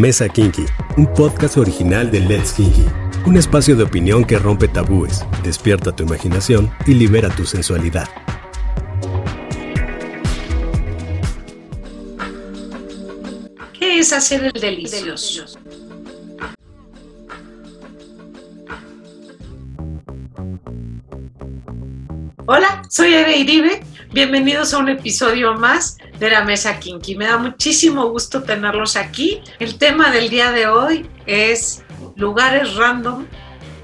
Mesa Kinky, un podcast original de Let's Kinky. Un espacio de opinión que rompe tabúes, despierta tu imaginación y libera tu sensualidad. ¿Qué es hacer el delicioso? Hola, soy Eve Iribe. Bienvenidos a un episodio más de la Mesa Kinky. Me da muchísimo gusto tenerlos aquí. El tema del día de hoy es lugares random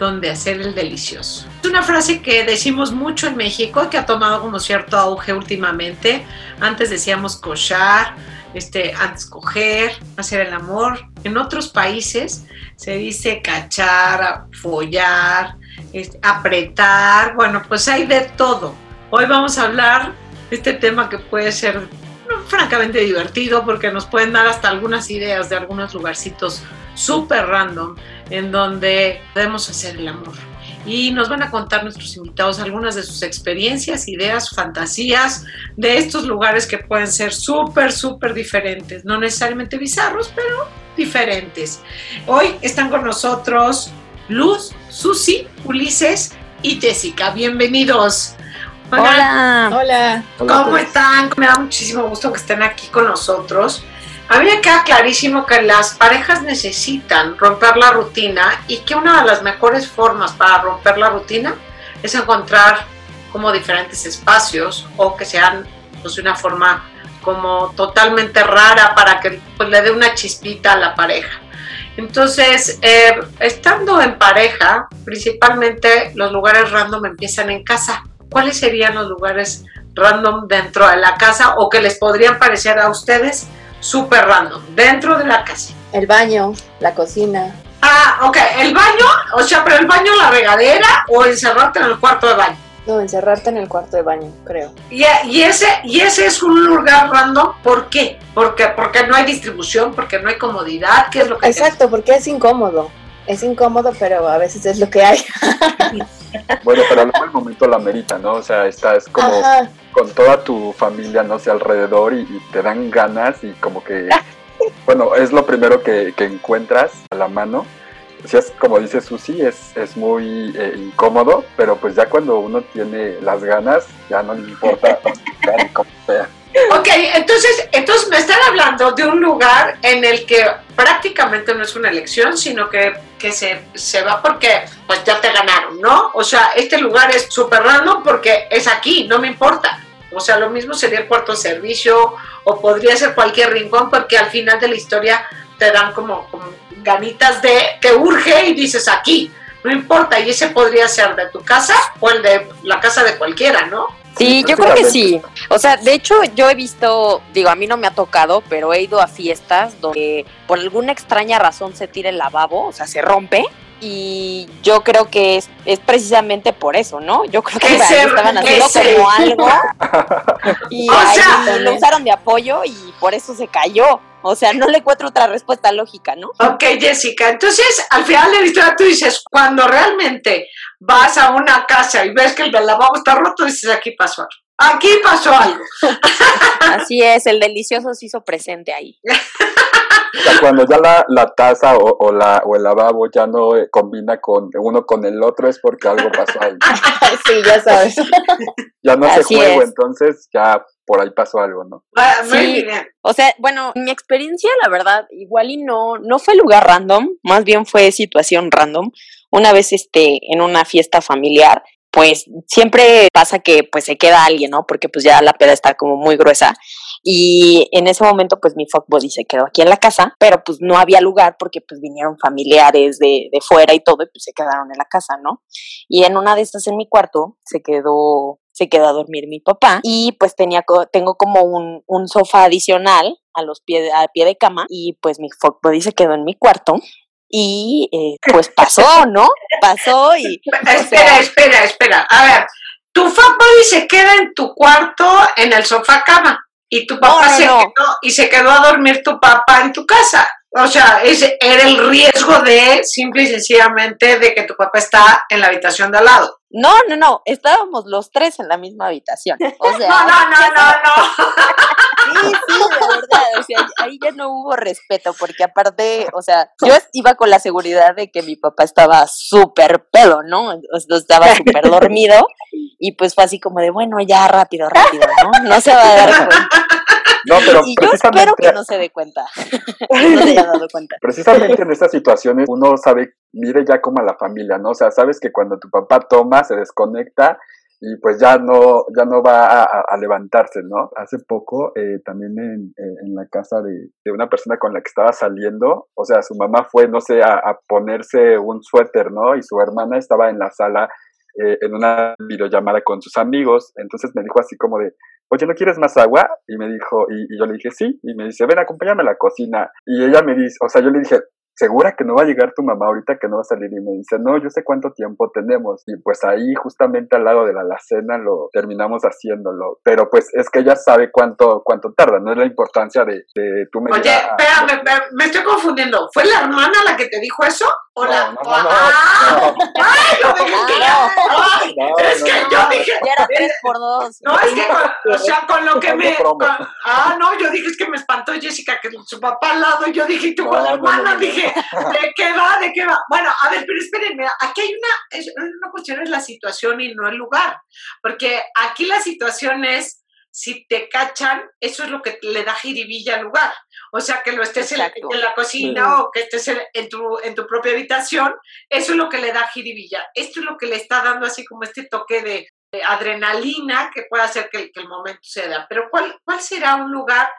donde hacer el delicioso. Es una frase que decimos mucho en México, que ha tomado como cierto auge últimamente. Antes decíamos cochar, este, antes coger, hacer el amor. En otros países se dice cachar, follar, este, apretar, bueno, pues hay de todo. Hoy vamos a hablar de este tema que puede ser francamente divertido porque nos pueden dar hasta algunas ideas de algunos lugarcitos súper random en donde podemos hacer el amor. Y nos van a contar nuestros invitados algunas de sus experiencias, ideas, fantasías de estos lugares que pueden ser súper, súper diferentes. No necesariamente bizarros, pero diferentes. Hoy están con nosotros Luz, Susi, Ulises y Jessica. Bienvenidos. Hola. Hola. ¿Cómo están? Me da muchísimo gusto que estén aquí con nosotros. A mí me queda clarísimo que las parejas necesitan romper la rutina y que una de las mejores formas para romper la rutina es encontrar como diferentes espacios o que sean pues, de una forma como totalmente rara para que pues, le dé una chispita a la pareja. Entonces, eh, estando en pareja, principalmente los lugares random empiezan en casa. ¿Cuáles serían los lugares random dentro de la casa o que les podrían parecer a ustedes súper random dentro de la casa? El baño, la cocina. Ah, ok, el baño, o sea, pero el baño, la regadera o encerrarte en el cuarto de baño. No, encerrarte en el cuarto de baño, creo. Y, y, ese, y ese es un lugar random, ¿por qué? Porque, porque no hay distribución, porque no hay comodidad, ¿qué es lo que Exacto, porque es incómodo. Es incómodo, pero a veces es lo que hay. bueno, pero luego el momento la merita, ¿no? O sea, estás como Ajá. con toda tu familia, no sé, alrededor y, y, te dan ganas y como que, bueno, es lo primero que, que encuentras a la mano si es como dice Susi, es, es muy eh, incómodo, pero pues ya cuando uno tiene las ganas, ya no le importa ni cómo sea. Ok, entonces, entonces me están hablando de un lugar en el que prácticamente no es una elección, sino que, que se, se va porque pues ya te ganaron, ¿no? O sea, este lugar es súper random porque es aquí, no me importa. O sea, lo mismo sería el cuarto servicio o podría ser cualquier rincón porque al final de la historia te dan como, como ganitas de que urge y dices aquí, no importa, y ese podría ser de tu casa o el de la casa de cualquiera, ¿no? Sí, yo creo que sí. O sea, de hecho yo he visto, digo, a mí no me ha tocado, pero he ido a fiestas donde por alguna extraña razón se tira el lavabo, o sea, se rompe. Y yo creo que es, es precisamente por eso, ¿no? Yo creo que estaban haciendo como algo y ahí sea, lo usaron de apoyo y por eso se cayó. O sea, no le encuentro otra respuesta lógica, ¿no? Ok, Jessica. Entonces, al final de la historia tú dices, cuando realmente vas a una casa y ves que el lavabo está roto, dices, aquí pasó algo. Aquí pasó algo. Así es, el delicioso se hizo presente ahí. O sea, cuando ya la, la taza o, o, la, o el lavabo ya no eh, combina con uno con el otro es porque algo pasó ahí. sí, ya sabes. ya no Así se juego, es. entonces ya por ahí pasó algo, ¿no? Ah, Sí. O sea, bueno, mi experiencia, la verdad, igual y no, no fue lugar random, más bien fue situación random. Una vez, este, en una fiesta familiar, pues siempre pasa que pues se queda alguien, ¿no? Porque pues ya la peda está como muy gruesa. Y en ese momento, pues mi fuck body se quedó aquí en la casa, pero pues no había lugar porque pues vinieron familiares de, de fuera y todo, y pues se quedaron en la casa, ¿no? Y en una de estas en mi cuarto se quedó, se quedó a dormir mi papá y pues tenía, tengo como un, un sofá adicional a los pies, a pie de cama y pues mi fuck body se quedó en mi cuarto y eh, pues pasó, ¿no? Pasó y Espera, sea, espera, espera. A ver, tu fuckboy se queda en tu cuarto en el sofá cama y tu papá se no. quedó y se quedó a dormir tu papá en tu casa. O sea, ese era el riesgo de simple y sencillamente de que tu papá está en la habitación de al lado. no, no, no, estábamos los tres en la misma habitación. O sea, No, no, no, no, no. Sí, sí, de verdad. o sea, ahí ya no hubo respeto, porque aparte, o sea, yo iba con la seguridad de que mi papá estaba súper pedo, ¿no? estaba súper dormido, y pues fue así como de, bueno, ya rápido, rápido, ¿no? No se va a dar cuenta. No, pero y yo espero que no se dé cuenta. no se haya dado cuenta. Precisamente en estas situaciones uno sabe, mire ya como a la familia, ¿no? O sea, sabes que cuando tu papá toma, se desconecta y pues ya no, ya no va a, levantarse, ¿no? Hace poco, eh, también en, en, la casa de, de, una persona con la que estaba saliendo, o sea, su mamá fue, no sé, a, a ponerse un suéter, ¿no? Y su hermana estaba en la sala eh, en una videollamada con sus amigos, entonces me dijo así como de, oye, ¿no quieres más agua? Y me dijo, y, y, yo le dije, sí, y me dice, ven, acompáñame a la cocina. Y ella me dice, o sea, yo le dije, ¿segura que no va a llegar tu mamá ahorita que no va a salir? Y me dice, no, yo sé cuánto tiempo tenemos. Y pues ahí, justamente al lado de la alacena, lo terminamos haciéndolo. Pero pues es que ella sabe cuánto, cuánto tarda, no es la importancia de, de tu Oye, espérame, me estoy confundiendo. ¿Fue la hermana la que te dijo eso? ¿O no, la... no, no, ¡Ah! ¡Ay, lo dije que ¡Ay! es que yo dije... Ya era tres por dos. No, es que, con, o sea, con lo que me... ah, no, yo dije, es que me espantó Jessica, que su papá al lado, y yo dije, tú con la hermana, dije, ¿de qué va? ¿De qué va? Bueno, a ver, pero espérenme, aquí hay una, es, una cuestión es la situación y no el lugar, porque aquí la situación es, si te cachan, eso es lo que le da jiribilla al lugar. O sea, que lo estés en, la cocina o que estés en, tu, en tu propia habitación, eso es lo que le da jiribilla. Esto es lo que le está dando así como este toque de, adrenalina que puede hacer que, que, el momento se da. Pero ¿cuál, ¿cuál será un lugar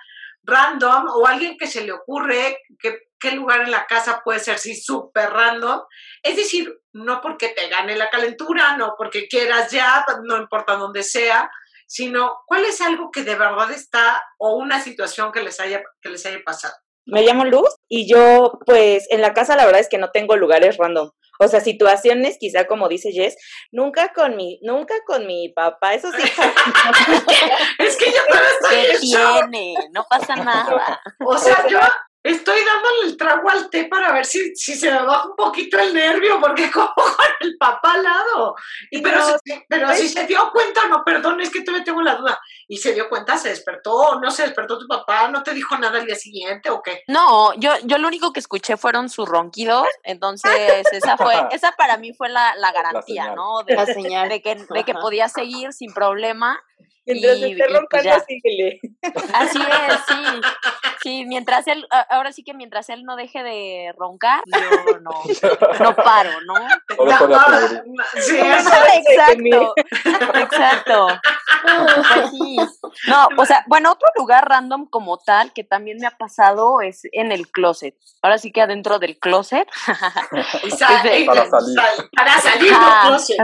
random o alguien que se le ocurre que qué lugar en la casa puede ser si súper random. Es decir, no porque te gane la calentura, no porque quieras ya, no importa dónde sea, sino cuál es algo que de verdad está o una situación que les haya, que les haya pasado. Me llamo Luz y yo pues en la casa la verdad es que no tengo lugares random. O sea, situaciones, quizá como dice Jess, nunca con mi, nunca con mi papá, eso sí. es que yo también estoy tiene? No pasa nada. O sea, yo estoy dándole el trago al té para ver si, si se me baja un poquito el nervio, porque como con el papá al lado. Y pero, si, pero si se dio cuenta, no, perdón, es que todavía tengo la duda. Y se dio cuenta, se despertó, no se despertó tu papá, no te dijo nada al día siguiente o qué. No, yo, yo lo único que escuché fueron sus ronquidos, entonces esa fue, esa para mí fue la, la garantía, ¿no? De, la señal. de que, de que podía seguir sin problema. Mientras esté pues roncando, síguele. Así es, sí. Sí, mientras él, ahora sí que mientras él no deje de roncar, yo no, no paro, ¿no? sí, exacto, exacto. Pues no, o sea, bueno, otro lugar random como tal que también me ha pasado es en el closet. Ahora sí que adentro del closet. para salir. Para salir del closet.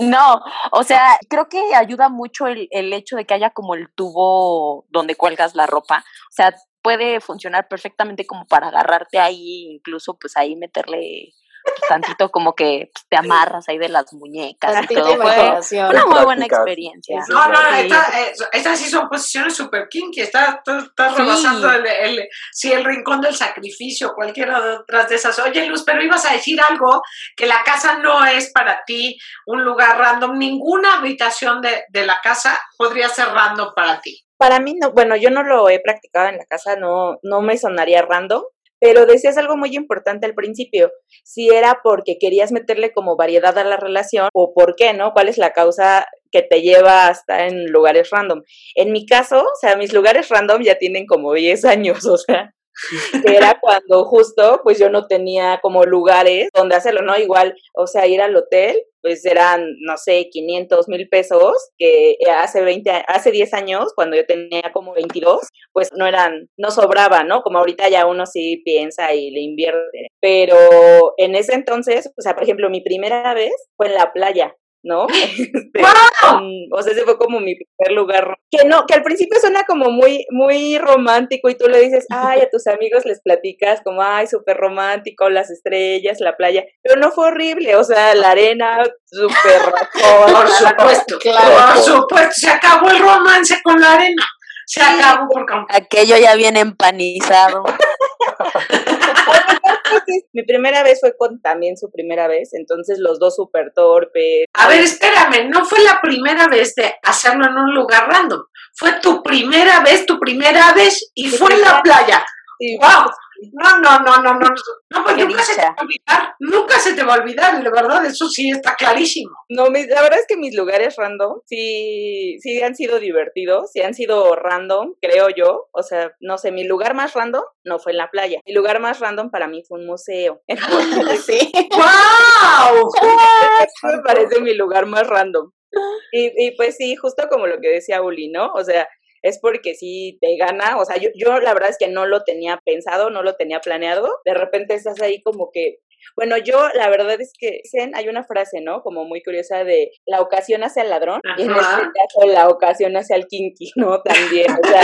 No, o sea, creo que ayuda mucho el, el hecho de que haya como el tubo donde cuelgas la ropa. O sea, puede funcionar perfectamente como para agarrarte ahí, incluso pues ahí meterle tantito como que pues, te amarras ahí de las muñecas y todo. Fue una muy buena experiencia. No, no, estas sí son posiciones super kinky, estás está rebasando el, el, sí, el rincón del sacrificio, cualquiera de otras de esas. Oye, Luz, pero ibas a decir algo, que la casa no es para ti un lugar random, ninguna habitación de, de la casa podría ser random para ti. Para mí no, bueno, yo no lo he practicado en la casa, no, no me sonaría random, pero decías algo muy importante al principio, si era porque querías meterle como variedad a la relación o por qué, ¿no? ¿Cuál es la causa que te lleva a estar en lugares random? En mi caso, o sea, mis lugares random ya tienen como 10 años, o sea, era cuando justo pues yo no tenía como lugares donde hacerlo, ¿no? Igual, o sea, ir al hotel, pues eran, no sé, 500 mil pesos, que hace 20, hace 10 años, cuando yo tenía como 22, pues no eran, no sobraba, ¿no? Como ahorita ya uno sí piensa y le invierte. Pero en ese entonces, o sea, por ejemplo, mi primera vez fue en la playa. ¿No? Este, o sea, ese fue como mi primer lugar. Que no, que al principio suena como muy, muy romántico y tú le dices, ay, a tus amigos les platicas como, ay, súper romántico, las estrellas, la playa, pero no fue horrible, o sea, la arena súper Por supuesto, claro. Por supuesto, se acabó el romance con la arena. Se acabó porque... Aquello ya viene empanizado. mi primera vez fue con también su primera vez, entonces los dos súper torpes. A ver, espérame, no fue la primera vez de hacerlo en un lugar random, fue tu primera vez, tu primera vez y fue en la playa. ¡Wow! No, no, no, no, no, no, pues nunca se te va a olvidar, nunca se te va a olvidar, de verdad, eso sí está clarísimo. No, la verdad es que mis lugares random sí, sí han sido divertidos, sí han sido random, creo yo, o sea, no sé, mi lugar más random no fue en la playa, mi lugar más random para mí fue un museo. sí. ¡Wow! me parece mi lugar más random. Y, y pues sí, justo como lo que decía Uli, ¿no? O sea, es porque si te gana, o sea, yo, yo la verdad es que no lo tenía pensado, no lo tenía planeado, de repente estás ahí como que, bueno, yo la verdad es que hay una frase, ¿no? Como muy curiosa de la ocasión hacia el ladrón y en este caso la ocasión hacia el kinky, ¿no? También, o sea,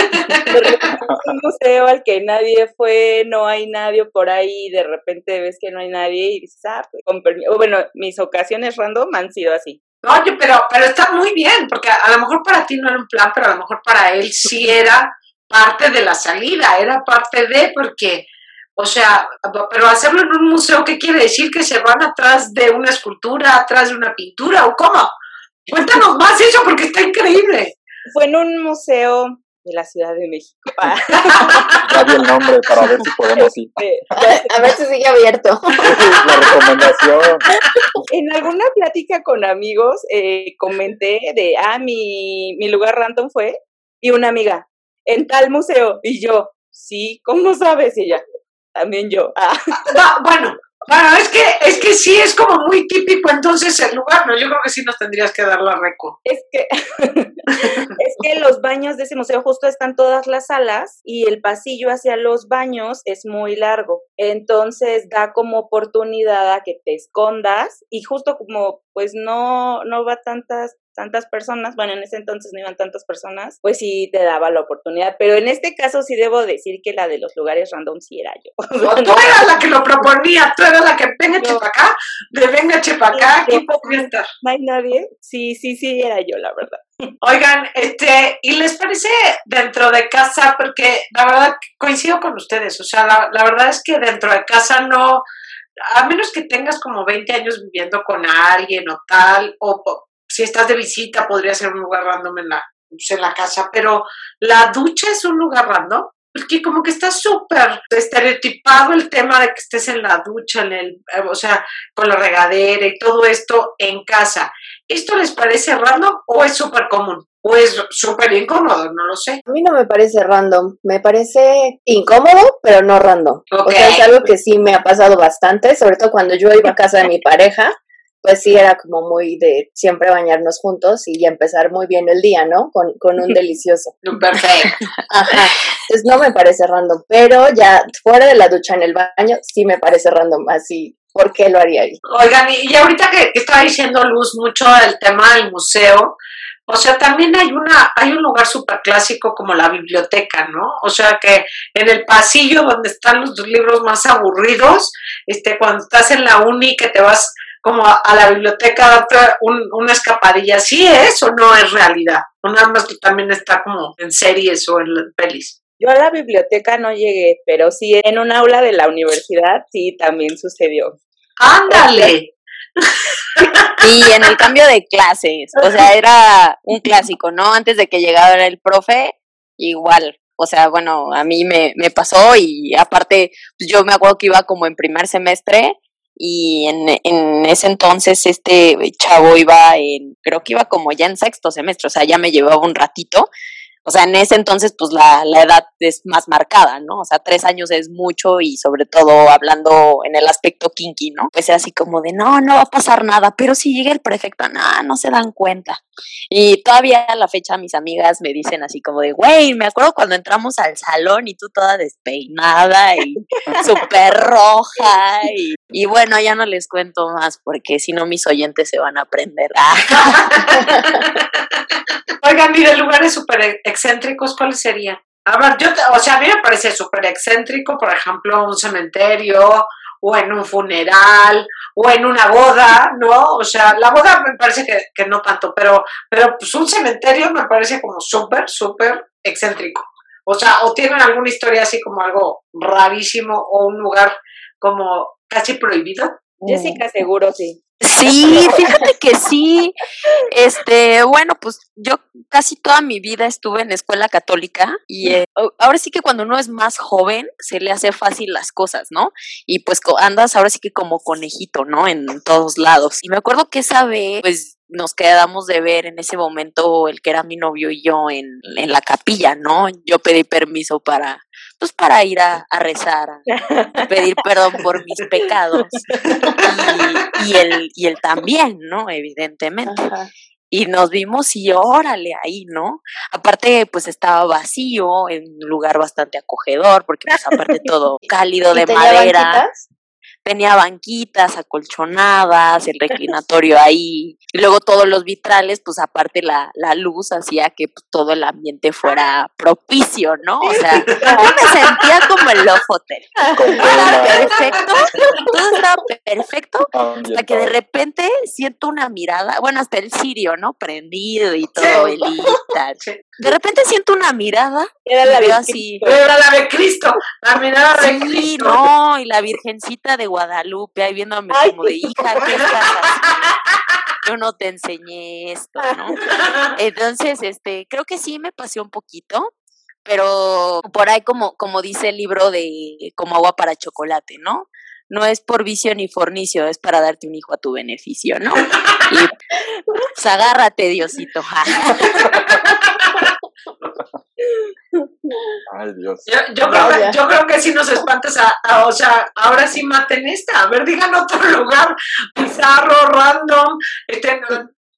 un museo al que nadie fue, no hay nadie por ahí, de repente ves que no hay nadie y dices, ah, pues, con permiso. Bueno, mis ocasiones random han sido así. Oye, pero, pero está muy bien, porque a, lo mejor para ti no era un plan, pero a lo mejor para él sí era parte de la salida, era parte de, porque, o sea, pero hacerlo en un museo, ¿qué quiere decir? Que se van atrás de una escultura, atrás de una pintura, o cómo? Cuéntanos más eso, porque está increíble. Fue en un museo de la Ciudad de México. Ya el nombre para ver si podemos ir. A ver si sigue abierto. la recomendación. En alguna plática con amigos eh, comenté de, ah, mi, mi lugar random fue, y una amiga, en tal museo, y yo, sí, ¿cómo sabes? Y ella, también yo. Ah. bueno, bueno, es que, es que sí es como muy típico entonces el lugar, ¿no? Yo creo que sí nos tendrías que dar la reco. Es que, es que los baños de ese museo justo están todas las salas y el pasillo hacia los baños es muy largo. Entonces da como oportunidad a que te escondas y justo como pues no, no va tantas tantas personas, bueno, en ese entonces no iban tantas personas, pues sí te daba la oportunidad. Pero en este caso sí debo decir que la de los lugares random sí era yo. tú eras la que lo proponía, tú eras la que venga no. acá, de venga acá, aquí podría estar. No hay nadie. Sí, sí, sí, era yo, la verdad. Oigan, este, ¿y les parece dentro de casa? Porque la verdad coincido con ustedes, o sea, la, la verdad es que dentro de casa no, a menos que tengas como 20 años viviendo con alguien o tal, o si estás de visita podría ser un lugar random en la, pues, en la casa, pero la ducha es un lugar random. Porque como que está súper estereotipado el tema de que estés en la ducha, en el, eh, o sea, con la regadera y todo esto en casa. ¿Esto les parece random o es súper común? ¿O es súper incómodo? No lo sé. A mí no me parece random, me parece incómodo, pero no random. O sea, es algo que sí me ha pasado bastante, sobre todo cuando yo iba a casa de mi pareja pues sí era como muy de siempre bañarnos juntos y empezar muy bien el día, ¿no? Con, con un delicioso. Perfecto. Ajá. Entonces no me parece random, pero ya fuera de la ducha en el baño sí me parece random, así, ¿por qué lo haría ahí? Oigan, y ahorita que, estaba diciendo Luz mucho el tema del museo, o sea, también hay una, hay un lugar súper clásico como la biblioteca, ¿no? O sea que en el pasillo donde están los libros más aburridos, este, cuando estás en la uni que te vas como a, la biblioteca darte un, una escapadilla. ¿Sí es o no es realidad? O nada más que también está como en series o en pelis. Yo a la biblioteca no llegué, pero sí en un aula de la universidad sí también sucedió. ¡Ándale! Y en el cambio de clases, o sea, era un clásico, ¿no? Antes de que llegara el profe, igual. O sea, bueno, a mí me, me pasó y aparte, pues yo me acuerdo que iba como en primer semestre y en, en, ese entonces este chavo iba en, creo que iba como ya en sexto semestre, o sea, ya me llevaba un ratito o sea, en ese entonces, pues la, la, edad es más marcada, ¿no? O sea, tres años es mucho y sobre todo hablando en el aspecto kinky, ¿no? Pues es así como de, no, no va a pasar nada, pero si llega el prefecto, no, no se dan cuenta. Y todavía a la fecha mis amigas me dicen así como de, güey, me acuerdo cuando entramos al salón y tú toda despeinada y súper roja. Y, y, bueno, ya no les cuento más porque si no mis oyentes se van a aprender. Oigan, mire, lugares súper excéntricos, ¿cuáles serían? A ver, yo, o sea, a mí me parece súper excéntrico, por ejemplo, un cementerio, o en un funeral, o en una boda, ¿no? O sea, la boda me parece que, que no tanto, pero, pero pues un cementerio me parece como súper, súper excéntrico. O sea, o tienen alguna historia así como algo rarísimo, o un lugar como casi prohibido. Jessica, seguro sí. Sí, fíjate que sí. Este, bueno, pues yo casi toda mi vida estuve en escuela católica y eh, ahora sí que cuando uno es más joven se le hace fácil las cosas, ¿no? Y pues andas ahora sí que como conejito, ¿no? En todos lados. Y me acuerdo que esa vez, pues nos quedamos de ver en ese momento el que era mi novio y yo en, en la capilla, ¿no? Yo pedí permiso para, pues para ir a, rezar, a pedir perdón por mis pecados. Y, él, y él también, ¿no? Evidentemente. Y nos vimos y órale ahí, ¿no? Aparte, pues estaba vacío, en un lugar bastante acogedor, porque pues aparte todo cálido de madera tenía banquitas acolchonadas, el reclinatorio ahí, y luego todos los vitrales, pues aparte la, la luz hacía que pues, todo el ambiente fuera propicio, ¿no? O sea, yo me sentía como el Love Hotel. Estaba perfecto, todo estaba perfecto, hasta que de repente siento una mirada, bueno, hasta el sirio, ¿no? Prendido y todo, el De repente siento una mirada. Era la de así. Era la de Cristo, la mirada de Cristo. Sí, no, y la Virgencita de Guadalupe ahí viéndome como de hija, ¿qué estás Yo no te enseñé esto, ¿no? Entonces, este, creo que sí me pasé un poquito, pero por ahí como, como dice el libro de como agua para chocolate, ¿no? No es por vicio ni fornicio, es para darte un hijo a tu beneficio, ¿no? Y pues agárrate, Diosito. Ay, Dios. Yo, creo, que, si nos espantas, o sea, ahora sí maten esta. A ver, digan otro lugar bizarro, random. Este,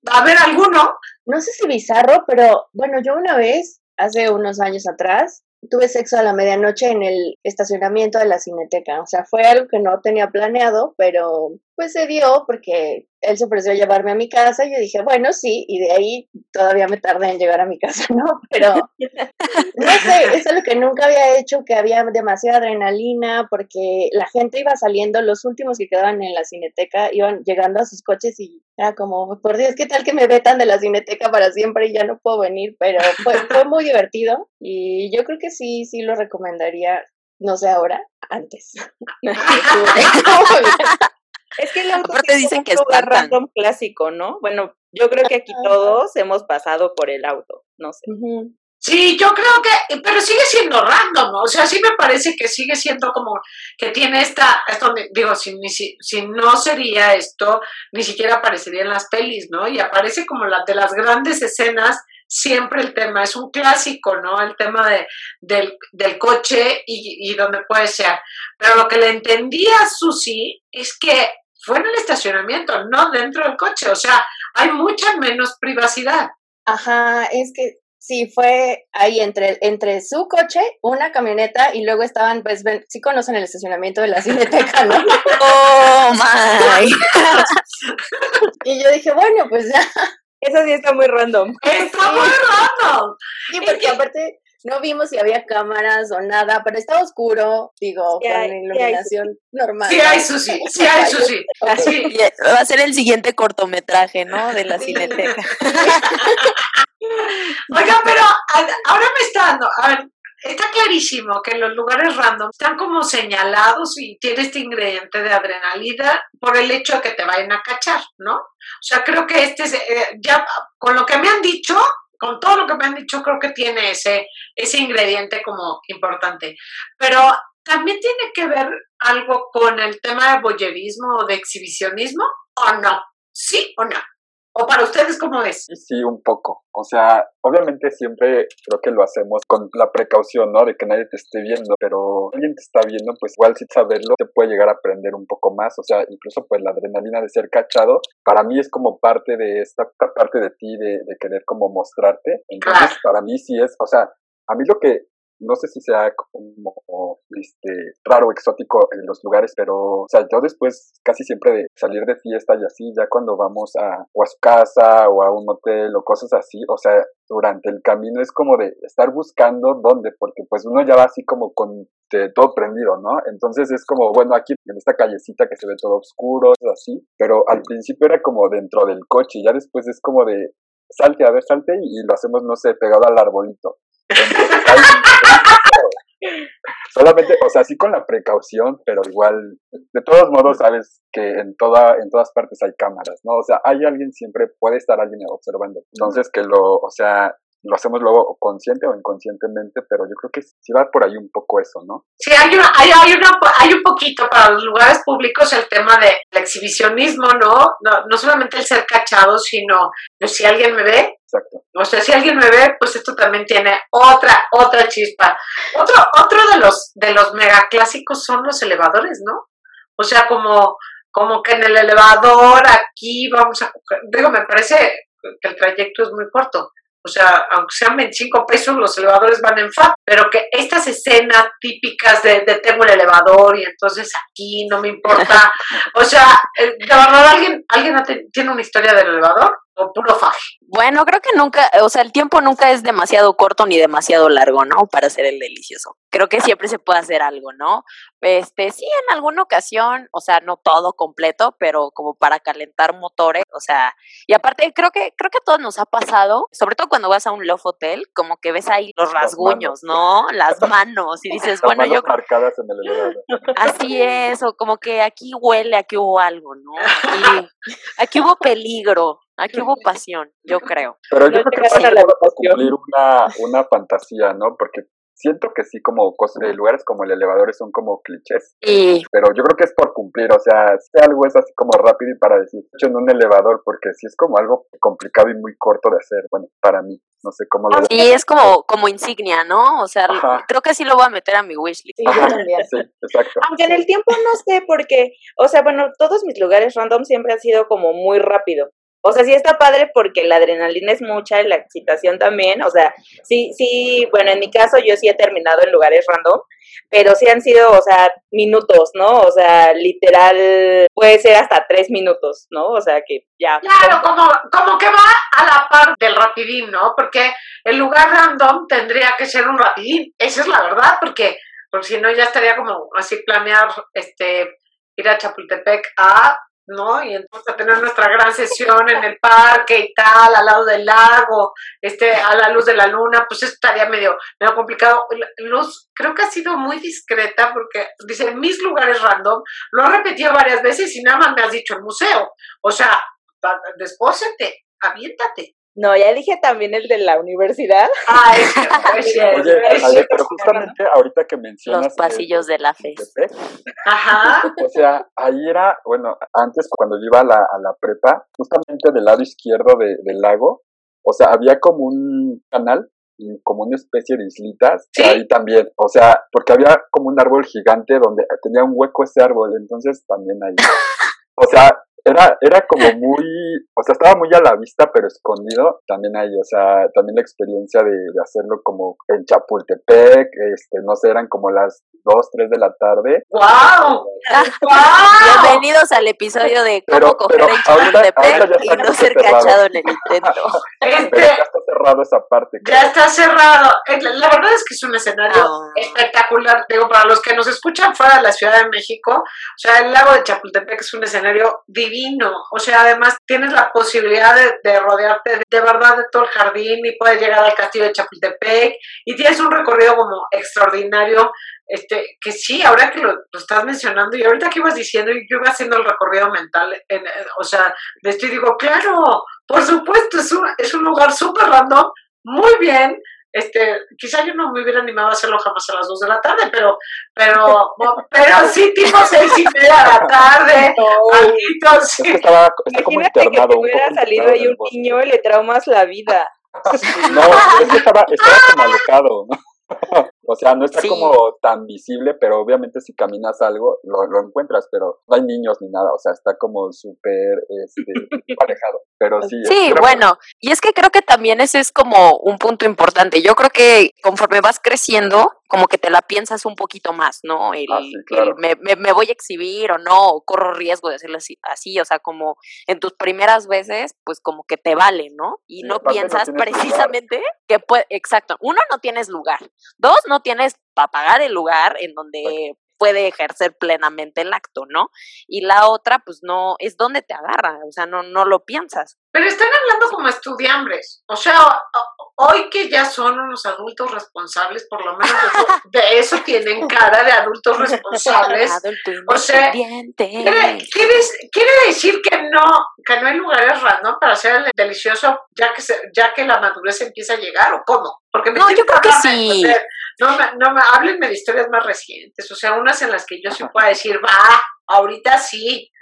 a ver, alguno. No sé si bizarro, pero bueno, yo una vez, hace unos años atrás, tuve sexo a la medianoche en el estacionamiento de la cineteca. O sea, fue algo que no tenía planeado, pero pues se dio porque él se ofreció a llevarme a mi casa y yo dije, bueno, sí, y de ahí todavía me tardé en llegar a mi casa, ¿no? Pero no sé, es algo que nunca había hecho, que había demasiada adrenalina porque la gente iba saliendo, los últimos que quedaban en la cineteca iban llegando a sus coches y era como, por Dios, ¿qué tal que me vetan de la cineteca para siempre y ya no puedo venir? Pero fue, fue muy divertido y yo creo que sí, sí lo recomendaría, no sé ahora, antes. Es que el auto Aparte dicen que es un random clásico, ¿no? Bueno, yo creo que aquí todos hemos pasado por el auto, no sé. Sí, yo creo que, pero sigue siendo random, ¿no? O sea, sí me parece que sigue siendo como que tiene esta, esto, digo, si, si, si no sería esto, ni siquiera aparecería en las pelis, ¿no? Y aparece como la de las grandes escenas siempre el tema, es un clásico, ¿no? El tema de, del, del coche y, y donde puede ser. Pero lo que le entendía a Susi es que fue en el estacionamiento, no dentro del coche. O sea, hay mucha menos privacidad. Ajá, es que sí, fue ahí entre, entre su coche, una camioneta y luego estaban, pues, sí conocen el estacionamiento de la cineteca, ¿no? ¡Oh, my! y yo dije, bueno, pues ya. Eso sí está muy random. Está muy random. Sí, porque aparte no vimos si había cámaras o nada, pero estaba oscuro, digo, con iluminación normal. Sí hay Susi, sí hay Susi. Así. Va a ser el siguiente cortometraje, ¿no? De la cineteca. Oiga, pero ahora me está dando, a ver, está clarísimo que los lugares random están como señalados y tiene este ingrediente de adrenalina por el hecho de que te vayan a cachar, ¿no? O sea, creo que este es, eh, ya con lo que me han dicho, con todo lo que me han dicho, creo que tiene ese, ese ingrediente como importante. Pero también tiene que ver algo con el tema de boyerismo o de exhibicionismo, ¿o no? ¿Sí o no? ¿O para ustedes cómo es? Sí, un poco. O sea, obviamente siempre creo que lo hacemos con la precaución, ¿no? De que nadie te esté viendo, pero alguien te está viendo, pues igual sin saberlo te puede llegar a aprender un poco más. O sea, incluso pues la adrenalina de ser cachado, para mí es como parte de esta, parte de ti, de, de querer como mostrarte. Entonces, para mí sí es, o sea, a mí lo que no sé si sea como este, raro, exótico en los lugares, pero, o sea, yo después casi siempre de salir de fiesta y así, ya cuando vamos a, o a su casa o a un hotel o cosas así, o sea, durante el camino es como de estar buscando dónde, porque pues uno ya va así como con todo prendido, ¿no? Entonces es como, bueno, aquí en esta callecita que se ve todo oscuro, así, pero al principio era como dentro del coche, y ya después es como de, salte, a ver, salte, y lo hacemos, no sé, pegado al arbolito. Solamente, o sea, sí con la precaución, pero igual, de todos modos, sabes que en toda, en todas partes hay cámaras, ¿no? O sea, hay alguien siempre, puede estar alguien observando. Entonces, que lo, o sea, lo hacemos luego consciente o inconscientemente, pero yo creo que sí va por ahí un poco eso, ¿no? Sí, hay, una, hay, una, hay un poquito para los lugares públicos el tema del exhibicionismo, ¿no? ¿no? No solamente el ser cachado, sino pues, si alguien me ve, Exacto. O sea, si alguien me ve, pues esto también tiene otra, otra chispa. Otro, otro de los, de los megaclásicos son los elevadores, ¿no? O sea, como, como que en el elevador aquí vamos a digo, me parece que el trayecto es muy corto o sea, aunque sean 25 pesos, los elevadores van en FAP, pero que estas escenas típicas de, de tengo el elevador y entonces aquí no me importa, o sea, eh, de verdad alguien, alguien tiene una historia del elevador o puro faje. Bueno, creo que nunca, o sea, el tiempo nunca es demasiado corto ni demasiado largo, ¿no? Para hacer el delicioso. Creo que siempre se puede hacer algo, ¿no? Este, sí, en alguna ocasión, o sea, no todo completo, pero como para calentar motores, o sea, y aparte creo que creo que a todos nos ha pasado, sobre todo cuando vas a un Love Hotel, como que ves ahí los rasguños, ¿no? Las manos y dices, bueno, yo marcadas en el. Así es, o como que aquí huele, aquí hubo algo, ¿no? Aquí, aquí hubo peligro. Aquí hubo pasión, yo creo. Pero yo creo que es para cumplir una, una fantasía, ¿no? Porque siento que sí, como cosas de lugares como el elevador son como clichés. Pero yo creo que es por cumplir, o sea, si algo es así como rápido y para decir, hecho en un elevador, porque sí es como algo complicado y muy corto de hacer, bueno, para mí, no sé cómo lo Sí, es como, como insignia, ¿no? O sea, creo que sí lo voy a meter a mi wishlist. Sí, yo también. Sí, exacto. Aunque en el tiempo no sé, porque, o sea, bueno, todos mis lugares random siempre han sido como muy rápido. O sea, sí está padre porque la adrenalina es mucha y la excitación también. O sea, sí, sí, bueno, en mi caso yo sí he terminado en lugares random, pero sí han sido, o sea, minutos, ¿no? O sea, literal, puede ser hasta tres minutos, ¿no? O sea, que ya. Claro, como, como que va a la par del rapidín, ¿no? Porque el lugar random tendría que ser un rapidín. Esa es la verdad, porque, porque si no ya estaría como así planear, este, ir a Chapultepec a ¿no? Y entonces tener nuestra gran sesión en el parque y tal, al lado del lago, este, a la luz de la luna, pues eso estaría medio, medio complicado. Luz, creo que ha sido muy discreta porque dice, mis lugares random, lo he repetido varias veces y nada más me has dicho el museo. O sea, despósete, aviéntate. No, ya dije también el de la universidad. Es Oye, pero justamente ahorita que mencionas... Los pasillos de la fe. Ajá. O sea, ahí era, bueno, antes cuando yo iba a la, a la prepa, justamente del lado izquierdo de, del lago, o sea, había como un canal y como una especie de islitas, ahí también, o sea, porque había como un árbol gigante donde tenía un hueco ese árbol, entonces también ahí. O sea, era, era como muy, o sea, estaba muy a la vista, pero escondido también ahí, o sea, también la experiencia de, de hacerlo como en Chapultepec, este, no sé, eran como las 2, 3 de la tarde. ¡Wow! Bienvenidos al episodio de cómo coger en Chapultepec y no ser cachado en el intento. Este, ya está cerrado esa parte. Ya está cerrado. Eh, la verdad es que es un escenario espectacular. Digo, para los que nos escuchan fuera de la Ciudad de México, o sea, el lago de Chapultepec es un escenario divino o sea, además tienes la posibilidad de, rodearte de, verdad de todo el jardín y puedes llegar al castillo de Chapultepec y tienes un recorrido como extraordinario, este, que sí, ahora que lo, estás mencionando y ahorita que ibas diciendo, yo iba haciendo el recorrido mental, en, o sea, de esto y digo, claro, por supuesto, es un, es un lugar súper random, muy bien, este, quizá yo no me hubiera animado a hacerlo jamás a las 2 de la tarde, pero, pero, pero sí, tipo seis y media de la tarde. No, sí. es que estaba, está como internado, que te hubiera salido ahí un niño y le traumas la vida. no, es que estaba, estaba como alejado, ¿no? o sea, no está como tan visible, pero obviamente si caminas algo lo, lo, encuentras, pero no hay niños ni nada, o sea, está como súper este, alejado. Pero sí. Sí, bueno, y es que creo que también ese es como un punto importante. Yo creo que conforme vas creciendo, como que te la piensas un poquito más, ¿no? El, ah, me, me, me, voy a exhibir o no, o corro riesgo de hacerlo así, así, o sea, como en tus primeras veces, pues como que te vale, ¿no? Y no piensas precisamente que puede, exacto, uno, no tienes lugar, dos, no tienes para pagar el lugar en donde puede ejercer plenamente el acto, ¿no? Y la otra, pues no, es donde te agarra, o sea, no, no lo piensas. Pero están hablando como estudiambres, o sea, hoy que ya son unos adultos responsables, por lo menos de eso, tienen cara de adultos responsables. o sea, quiere, quiere, decir que no, que no hay lugares random para hacer el delicioso ya que ya que la madurez empieza a llegar o cómo? Porque no, yo creo que sí. no, me, no me, háblenme de historias más recientes, o sea, unas en las que yo sí pueda decir, va, ahorita sí.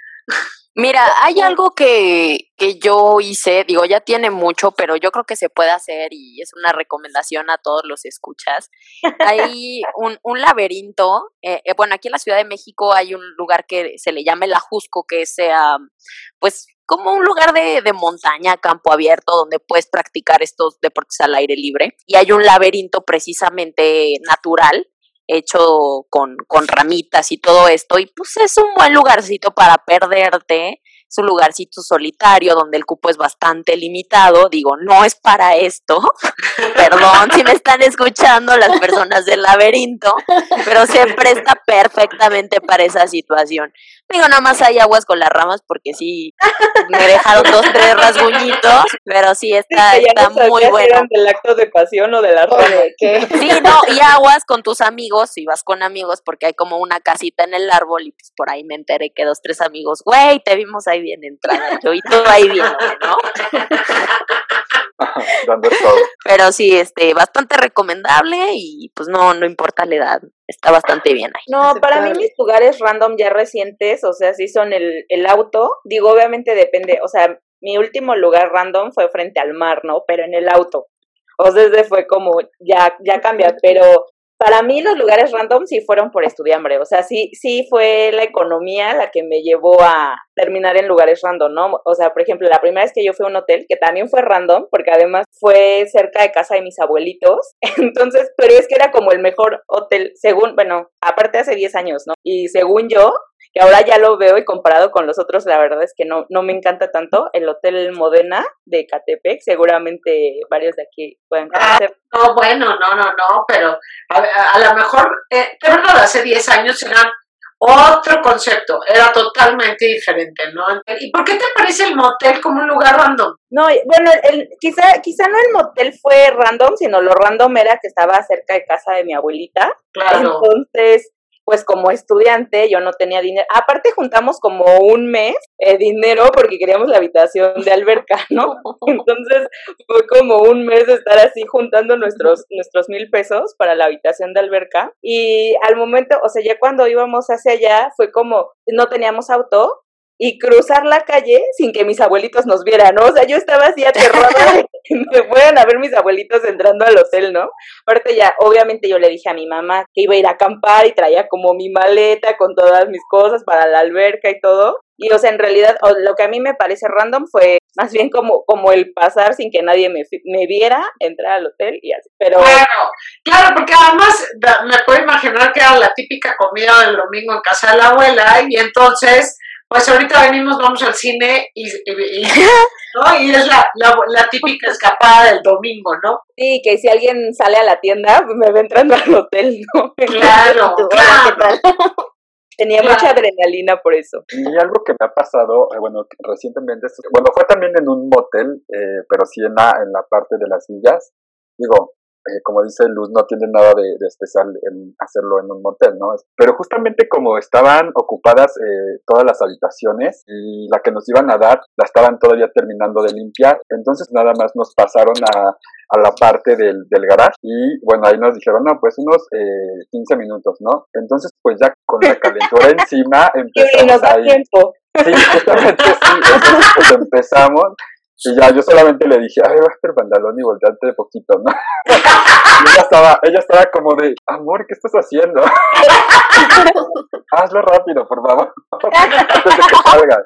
Mira, hay algo que, que yo hice, digo, ya tiene mucho, pero yo creo que se puede hacer y es una recomendación a todos los escuchas. Hay un, un laberinto, eh, eh, bueno, aquí en la Ciudad de México hay un lugar que se le llama el Ajusco, que sea, pues, como un lugar de, de, montaña, campo abierto, donde puedes practicar estos deportes al aire libre. Y hay un laberinto precisamente natural hecho con, con ramitas y todo esto. Y pues es un buen lugarcito para perderte es un lugarcito solitario donde el cupo es bastante limitado. Digo, no es para esto. Perdón si me están escuchando las personas del laberinto, pero se presta perfectamente para esa situación. Digo, nada más hay aguas con las ramas porque sí me dejaron dos, tres rasguñitos, pero sí está, está muy bueno. del acto de pasión o de la Sí, no, y aguas con tus amigos, si vas con amigos, porque hay como una casita en el árbol y pues por ahí me enteré que dos, tres amigos, güey, te vimos ahí bien entrada, yo y todo ahí bien, ¿no? Pero sí, este, bastante recomendable y pues no, no importa la edad, está bastante bien ahí. No, para mí mis lugares random ya recientes, o sea, sí son el, el auto, digo, obviamente depende, o sea, mi último lugar random fue frente al mar, ¿no? Pero en el auto. O sea, ese fue como, ya, ya cambia, pero para mí los lugares random sí fueron por estudiambre, o sea, sí, sí fue la economía la que me llevó a terminar en lugares random, ¿no? O sea, por ejemplo, la primera vez que yo fui a un hotel, que también fue random, porque además fue cerca de casa de mis abuelitos, entonces, pero es que era como el mejor hotel, según, bueno, aparte hace 10 años, ¿no? Y según yo, que ahora ya lo veo y comparado con los otros, la verdad es que no, no me encanta tanto. El Hotel Modena de Catepec, seguramente varios de aquí pueden ah, conocer. no, bueno, no, no, no, pero a, lo mejor, eh, de verdad, hace 10 años era otro concepto, era totalmente diferente, ¿no? ¿Y por qué te parece el motel como un lugar random? No, bueno, el, quizá, quizá no el motel fue random, sino lo random era que estaba cerca de casa de mi abuelita. Claro. Entonces, pues como estudiante yo no tenía dinero. Aparte juntamos como un mes eh, dinero porque queríamos la habitación de alberca, ¿no? Entonces fue como un mes de estar así juntando nuestros, nuestros mil pesos para la habitación de alberca. Y al momento, o sea, ya cuando íbamos hacia allá fue como, no teníamos auto, y cruzar la calle sin que mis abuelitos nos vieran, ¿no? O sea, yo estaba así aterrada de que me fueran a ver mis abuelitos entrando al hotel, ¿no? Aparte ya, obviamente yo le dije a mi mamá que iba a ir a acampar y traía como mi maleta con todas mis cosas para la alberca y todo. Y o sea, en realidad lo que a mí me parece random fue más bien como, como el pasar sin que nadie me, me viera, entrar al hotel y así. Pero... Claro, claro, porque además me puedo imaginar que era la típica comida del domingo en casa de la abuela y entonces pues ahorita venimos, vamos al cine y, ¿no? y es la, la, típica escapada del domingo, ¿no? Sí, que si alguien sale a la tienda, pues me va entrando al hotel, ¿no? Claro, claro. Tenía mucha adrenalina por eso. Y algo que me ha pasado, eh, bueno, recientemente, bueno, fue también en un motel, eh, pero sí en la, en la parte de las sillas. Digo, eh, como dice Luz, no tiene nada de, especial en hacerlo en un motel, ¿no? Pero justamente como estaban ocupadas eh, todas las habitaciones y la que nos iban a dar la estaban todavía terminando de limpiar, entonces nada más nos pasaron a, a la parte del, del garage y bueno, ahí nos dijeron, no, pues unos eh, 15 minutos, ¿no? Entonces pues ya con la calentura encima empezamos y nos da tiempo. Sí, justamente sí, entonces pues empezamos y ya, yo solamente le dije, ay, baja el pantalón y voltearte de poquito, ¿no? y ella estaba, ella estaba como de, amor, ¿qué estás haciendo? Hazlo rápido, por favor, antes de que salgas.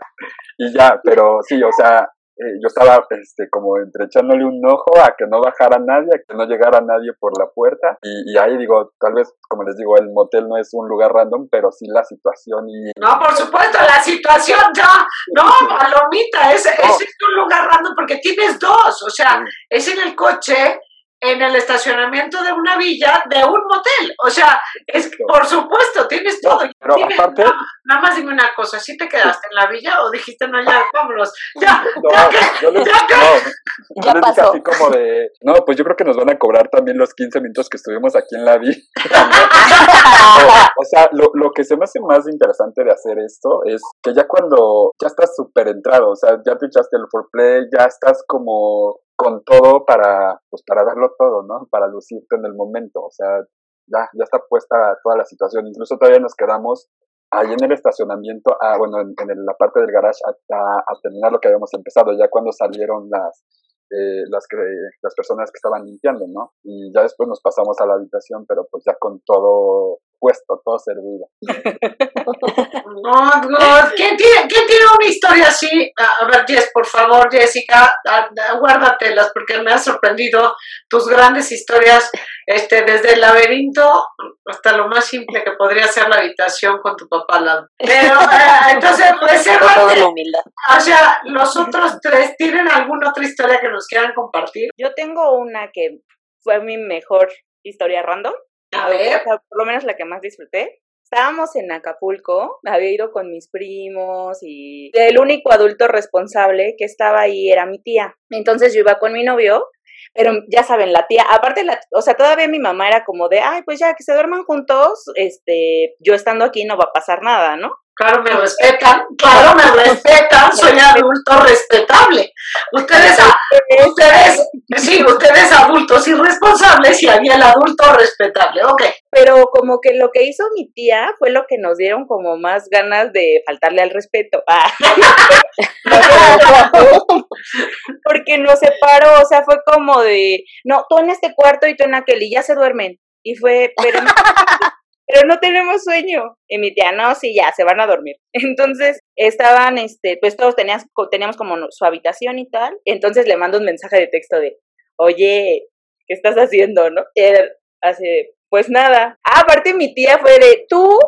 Y ya, pero sí, o sea, eh, yo estaba este, como entrechándole un ojo a que no bajara nadie, a que no llegara nadie por la puerta. Y, ahí digo, tal vez, como les digo, el motel no es un lugar random, pero sí la situación y... No, por supuesto, la situación, ya, no, palomita, ese, es un lugar random porque tienes dos, o sea, es en el coche en el estacionamiento de una villa de un motel. O sea, es por supuesto, tienes todo. pero aparte... Nada, más dime una cosa, ¿sí te quedaste en la villa o dijiste, no, ya, vámonos, ya, ya, yo les, ya, no, pasó. así como de, no, pues yo creo que nos van a cobrar también los 15 minutos que estuvimos aquí en la villa. o, sea, lo, lo que se me hace más interesante de hacer esto es que ya cuando ya estás súper entrado, o sea, ya te echaste el foreplay, ya estás como con todo para, pues para darlo todo, ¿no? Para lucirte en el momento, o sea, ya, ya está puesta toda la situación. Incluso todavía nos quedamos ahí en el estacionamiento, ah, bueno, en, la parte del garage a, a, terminar lo que habíamos empezado, ya cuando salieron las, eh, las, que, las personas que estaban limpiando, ¿no? Y ya después nos pasamos a la habitación, pero pues ya con todo puesto, todo servido. no, no. ¿Quién tiene, ¿Quién tiene una historia así? A ver, Jess, por favor, Jessica, guárdatelas porque me ha sorprendido tus grandes historias, este, desde el laberinto hasta lo más simple que podría ser la habitación con tu papá al lado. Pero, eh, entonces, puede ser... O sea, los otros tres, ¿tienen alguna otra historia que nos quieran compartir? Yo tengo una que fue mi mejor historia random. A ver. por lo menos la que más disfruté. Estábamos en Acapulco, había ido con mis primos y el único adulto responsable que estaba ahí era mi tía. Entonces yo iba con mi novio, pero ya saben, la tía, aparte, la, o sea, todavía mi mamá era como de, ay, pues ya que se duerman juntos, este, yo estando aquí no va a pasar nada, ¿no? Claro, me respetan, claro, me respetan, soy adulto respetable. Ustedes, ustedes, sí, ustedes adultos irresponsables y había el adulto respetable, ok. Pero como que lo que hizo mi tía fue lo que nos dieron como más ganas de faltarle al respeto. Ah. Porque nos separó, o sea, fue como de, no, tú en este cuarto y tú en aquel y ya se duermen. Y fue, pero pero no tenemos sueño. Y mi tía, no, sí, ya, se van a dormir. Entonces, estaban, este, pues todos teníamos, teníamos como su habitación y tal. Entonces le mando un mensaje de texto de, oye, ¿qué estás haciendo, no? Y él hace, pues nada. Ah, aparte mi tía fue de, tú,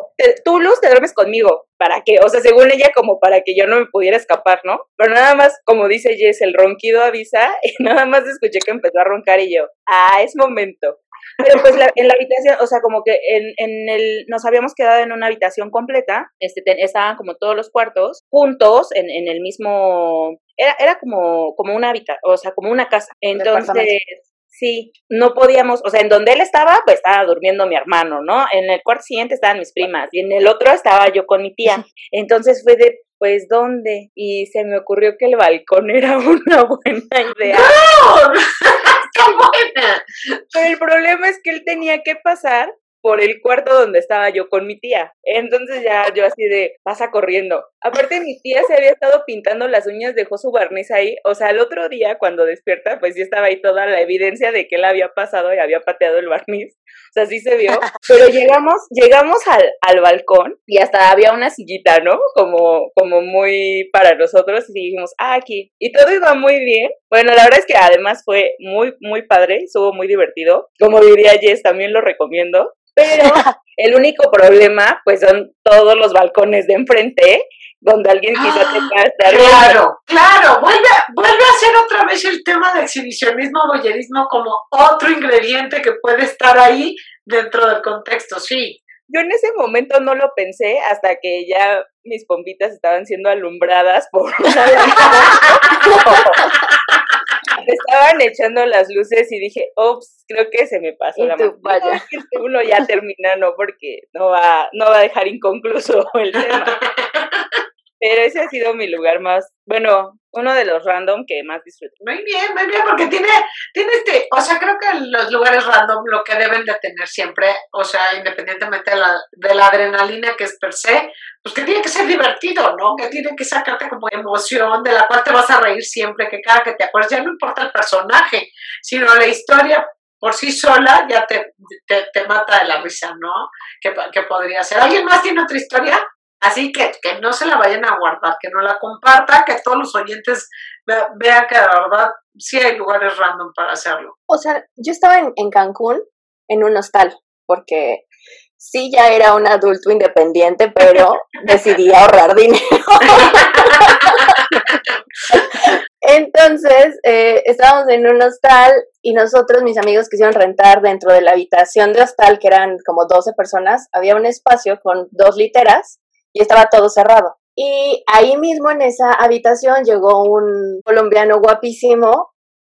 tú, Luz, te duermes conmigo. ¿Para qué? O sea, según ella, como para que yo no me pudiera escapar, ¿no? Pero nada más, como dice Jess, el ronquido avisa, y nada más escuché que empezó a roncar y yo, ah, es momento. Pero pues en la habitación, o sea, como que en, en el, nos habíamos quedado en una habitación completa, este, estaban como todos los cuartos juntos en, en el mismo, era, era como, como una habitación, o sea, como una casa. Entonces, sí, no podíamos, o sea, en donde él estaba, pues estaba durmiendo mi hermano, ¿no? En el cuarto siguiente estaban mis primas y en el otro estaba yo con mi tía. Entonces fue de, pues, ¿dónde? Y se me ocurrió que el balcón era una buena idea. Pero el problema es que él tenía que pasar por el cuarto donde estaba yo con mi tía. Entonces ya yo así de, pasa corriendo. Aparte mi tía se había estado pintando las uñas, dejó su barniz ahí. O sea, el otro día cuando despierta, pues ya estaba ahí toda la evidencia de que él había pasado y había pateado el barniz. O sea, sí se vio. Pero llegamos, llegamos al, al balcón y hasta había una sillita, ¿no? Como, como muy para nosotros y dijimos, ah, aquí. Y todo iba muy bien. Bueno, la verdad es que además fue muy, muy padre, estuvo muy divertido. Como diría Jess, también lo recomiendo. Pero el único problema, pues son todos los balcones de enfrente, donde alguien quizá ah, tenga estar. Claro, claro, vuelve, vuelve a ser otra vez el tema de exhibicionismo, boyerismo como otro ingrediente que puede estar ahí dentro del contexto, sí. Yo en ese momento no lo pensé hasta que ya mis pompitas estaban siendo alumbradas por estaban echando las luces y dije, ops, creo que se me pasó la mano. Uno ya termina, no, porque no va, no va a dejar inconcluso el tema. Pero ese ha sido mi lugar más, bueno, uno de los random que más disfruto. Muy bien, muy bien, porque tiene, tiene este, o sea, creo que los lugares random lo que deben de tener siempre, o sea, independientemente de la, de la adrenalina que es per se, pues que tiene que ser divertido, ¿no? Que tiene que sacarte como emoción, de la cual te vas a reír siempre, que cada que te acuerdas, ya no importa el personaje, sino la historia por sí sola ya te, te, mata de la risa, ¿no? Que, que podría ser. ¿Alguien más tiene otra historia? Así que, que no se la vayan a guardar, que no la compartan, que todos los oyentes vean que de verdad sí hay lugares random para hacerlo. O sea, yo estaba en, en Cancún en un hostal, porque sí ya era un adulto independiente, pero decidí ahorrar dinero. Entonces, eh, estábamos en un hostal y nosotros, mis amigos, quisieron rentar dentro de la habitación de hostal, que eran como 12 personas, había un espacio con dos literas y estaba todo cerrado. Y ahí mismo en esa habitación llegó un colombiano guapísimo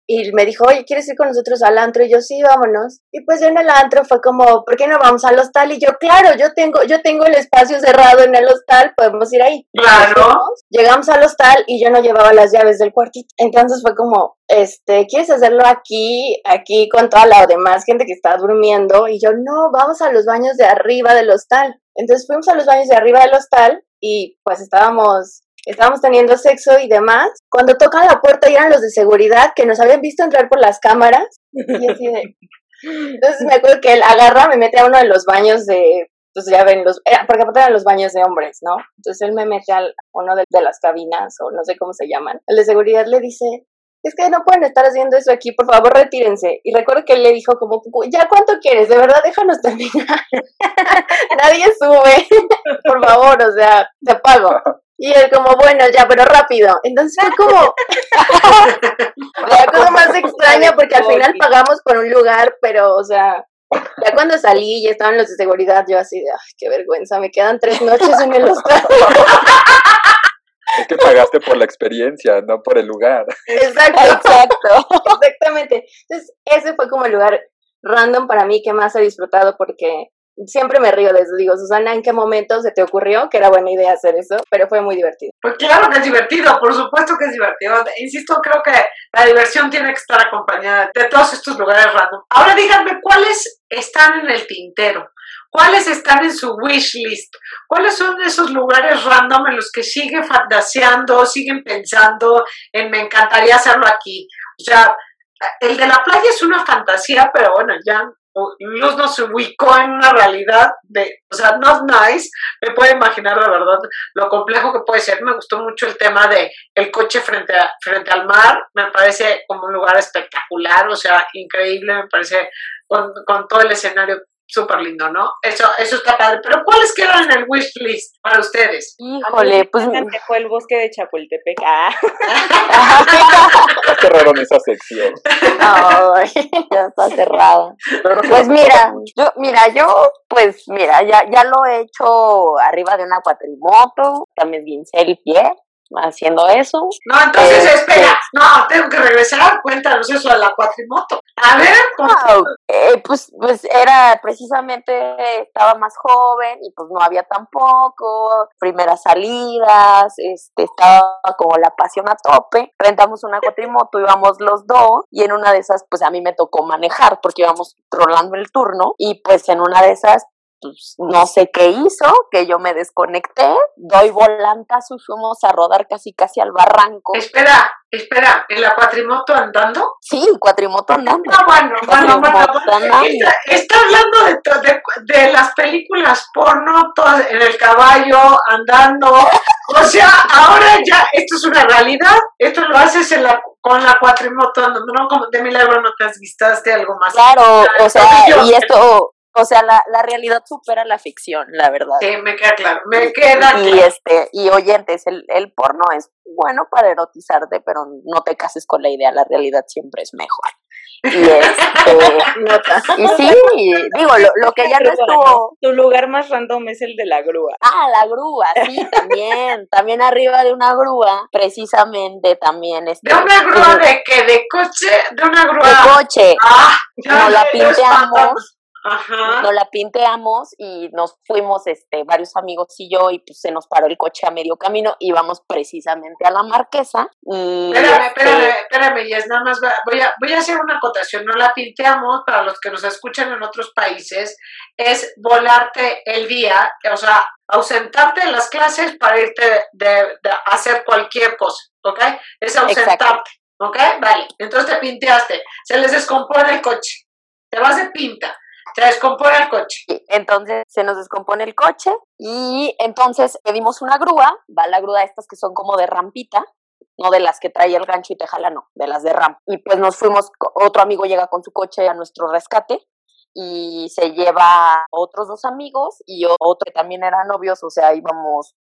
y me dijo, oye, ¿quieres ir con nosotros al antro? Y yo, sí, vámonos. Y pues yo en el antro fue como, ¿por qué no vamos al hostal? Y yo, claro, yo tengo, yo tengo el espacio cerrado en el hostal, podemos ir ahí. Claro. Llegamos al hostal y yo no llevaba las llaves del cuartito. Entonces fue como, este, ¿quieres hacerlo aquí, aquí con toda la demás gente que está durmiendo? Y yo, no, vamos a los baños de arriba del hostal. Entonces fuimos a los baños de arriba del hostal y pues estábamos estábamos teniendo sexo y demás, cuando tocan la puerta y eran los de seguridad que nos habían visto entrar por las cámaras, y así de... Entonces me acuerdo que él agarra, me mete a uno de los baños de, pues ya ven, los, eh, porque aparte eran los baños de hombres, ¿no? Entonces él me mete a uno de, de las cabinas, o no sé cómo se llaman. El de seguridad le dice, es que no pueden estar haciendo eso aquí, por favor retírense. Y recuerdo que él le dijo como, ya cuánto quieres, de verdad déjanos terminar. Nadie sube, por favor, o sea, te pago. Y él como, bueno, ya, pero rápido. Entonces fue como la cosa más extraña porque al final pagamos por un lugar, pero, o sea, ya cuando salí y estaban los de seguridad, yo así de, ay, qué vergüenza, me quedan tres noches en el hostal. Es que pagaste por la experiencia, no por el lugar. Exacto, exacto. Exactamente. Entonces, ese fue como el lugar random para mí que más he disfrutado porque siempre me río de eso. Digo, Susana, ¿en qué momento se te ocurrió que era buena idea hacer eso? Pero fue muy divertido. Pues claro que es divertido, por supuesto que es divertido. Insisto, creo que la diversión tiene que estar acompañada de todos estos lugares random. Ahora díganme, ¿cuáles están en el tintero? ¿Cuáles están en su wish list? ¿Cuáles son esos lugares random en los que siguen fantaseando, siguen pensando en me encantaría hacerlo aquí? O sea, el de la playa es una fantasía, pero bueno, ya Luz nos ubicó en una realidad de, o sea, not nice, me puedo imaginar de verdad lo complejo que puede ser. Me gustó mucho el tema de el coche frente, a, frente al mar, me parece como un lugar espectacular, o sea, increíble, me parece con, con todo el escenario súper lindo, ¿no? Eso, eso está padre. Pero ¿cuáles quedan en el wish list para ustedes? Híjole, pues fue el bosque de Chapultepec. Ah. ya cerraron esa sección. Ay, ya está cerrada. Pues mira, yo, mira, yo, pues mira, ya, ya lo he hecho arriba de una cuatrimoto, también bien el pie haciendo eso. No, entonces este, espera, no, tengo que regresar, cuéntanos eso de la cuatrimoto. A ver, eh, pues, pues era precisamente, estaba más joven y pues no había tampoco, primeras salidas, este, estaba como la pasión a tope, rentamos una cuatrimoto, íbamos los dos y en una de esas pues a mí me tocó manejar porque íbamos rolando el turno y pues en una de esas pues, no sé qué hizo, que yo me desconecté, doy volantazo y fuimos a rodar casi casi al barranco. Espera, espera, ¿en la cuatrimoto andando? Sí, cuatrimoto andando. Ah, bueno, bueno, bueno, Está, hablando de, de, las películas porno, en el caballo, andando. O sea, ahora ya, esto es una realidad, esto lo haces en la, con la cuatrimoto, no como de milagro no te has vistaste algo más. Claro, o sea, y esto, o sea, la, la realidad supera la ficción, la verdad. Sí, me queda claro, me queda y, este, y oyentes, el, el porno es bueno para erotizarte, pero no te cases con la idea, la realidad siempre es mejor. Y este, y sí, digo, lo, lo que ya no estuvo. Tu lugar más random es el de la grúa. Ah, la grúa, sí, también. también arriba de una grúa, precisamente también. Este, ¿De una grúa de qué? ¿De coche? ¿De una grúa? De coche. Ah, ya la pinteamos Ajá. Nos la pinteamos y nos fuimos, este, varios amigos y yo, y pues se nos paró el coche a medio camino, íbamos precisamente a la marquesa. Y espérame, este espérame, espérame, y es nada más, voy a, voy a hacer una acotación, no la pinteamos, para los que nos escuchan en otros países, es volarte el día, o sea, ausentarte de las clases para irte de, hacer cualquier cosa, ¿ok? Es ausentarte, ¿ok? Vale, entonces te pinteaste, se les descompone el coche, te vas de pinta se descompone el coche. Entonces se nos descompone el coche y entonces pedimos una grúa, va la grúa estas que son como de rampita, no de las que trae el gancho y te jala, no, de las de rampa. Y pues nos fuimos, otro amigo llega con su coche a nuestro rescate y se lleva otros dos amigos y otro que también eran novios, o sea, íbamos,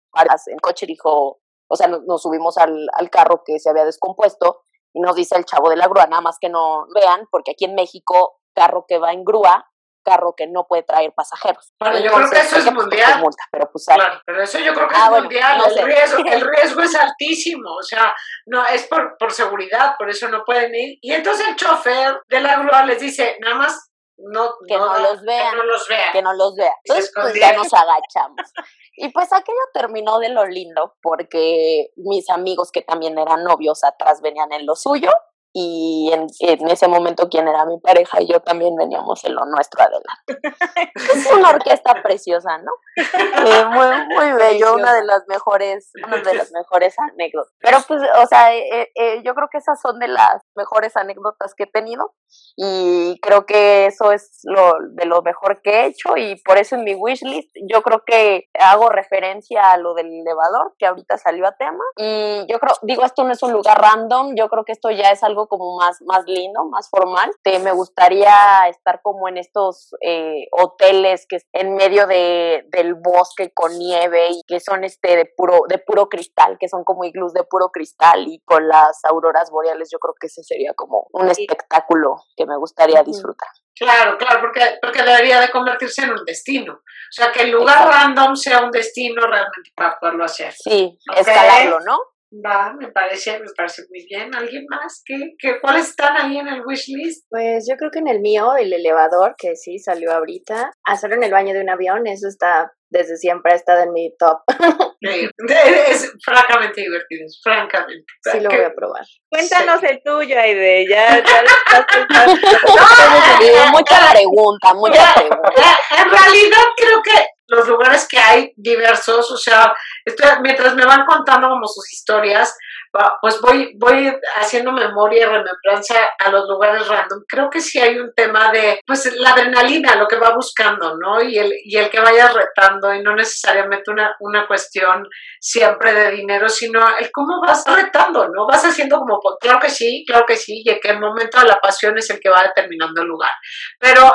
el coche dijo, o sea, nos, subimos al, al carro que se había descompuesto y nos dice el chavo de la grúa, nada más que no vean, porque aquí en México, carro que va en grúa carro que no puede traer pasajeros. Bueno, yo creo que eso es mundial. pero, pues, claro, pero eso yo creo que es ah, mundial. el, riesgo, el riesgo es altísimo, o sea, no es por, por seguridad, por eso no pueden ir. Y entonces el chofer de la grúa les dice, nada más no, que no, los vean, que no los vean. Que no los vean. Entonces, pues ya nos agachamos. y pues aquello terminó de lo lindo, porque mis amigos que también eran novios atrás venían en lo suyo, y en, en, ese momento quien era mi pareja y yo también veníamos en lo nuestro adelante. es una orquesta preciosa, ¿no? Eh, muy, muy bello, una de las mejores, una de las mejores anécdotas. Pero pues, o sea, eh, eh, yo creo que esas son de las mejores anécdotas que he tenido y creo que eso es lo de lo mejor que he hecho y por eso en mi wishlist yo creo que hago referencia a lo del elevador que ahorita salió a tema y yo creo, digo, esto no es un lugar random, yo creo que esto ya es algo como más, más lindo, más formal. Te, me gustaría estar como en estos eh, hoteles que en medio de, del bosque con nieve y que son este de puro, de puro cristal, que son como iglús de puro cristal y con las auroras boreales. Yo creo que ese sería como un espectáculo que me gustaría disfrutar. Claro, claro, porque, porque debería de convertirse en un destino. O sea, que el lugar random sea un destino realmente para poderlo hacer. Sí, escalarlo, ¿no? Va, me parece, me parece muy bien. ¿Alguien más? ¿Qué, qué, ¿Cuáles están ahí en el wish list? Pues yo creo que en el mío, el elevador, que sí salió ahorita, hacerlo en el baño de un avión, eso está, desde siempre ha estado en mi top. es francamente divertido, francamente. Sí, lo voy a probar. Cuéntanos el tuyo, Aide, ya, ya mucha pregunta, mucha pregunta. En realidad creo que los lugares que hay diversos, o sea, mientras me van contando como sus historias, pues voy, voy haciendo memoria y remembranza a los lugares random. Creo que sí hay un tema de, pues, la adrenalina, lo que va buscando, ¿no? Y el, y el que vaya retando, y no necesariamente una, una cuestión siempre de dinero, sino el cómo vas retando, ¿no? Vas haciendo como, pues, claro que sí, claro que sí, y que el momento de la pasión es el que va determinando el lugar. Pero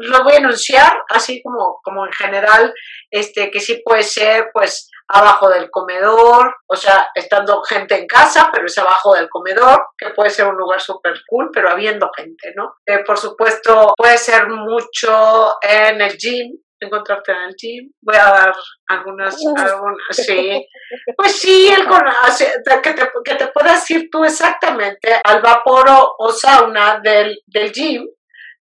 lo voy a enunciar así como, como en general, este, que sí puede ser, pues, abajo del comedor, o sea, estando gente en casa, pero es abajo del comedor, que puede ser un lugar súper cool, pero habiendo gente, ¿no? Eh, por supuesto, puede ser mucho en el gym, encontrarte en el gym. Voy a dar algunas, algunas sí. Pues sí, el que, te, que te puedas ir tú exactamente al vapor o, sauna del, del gym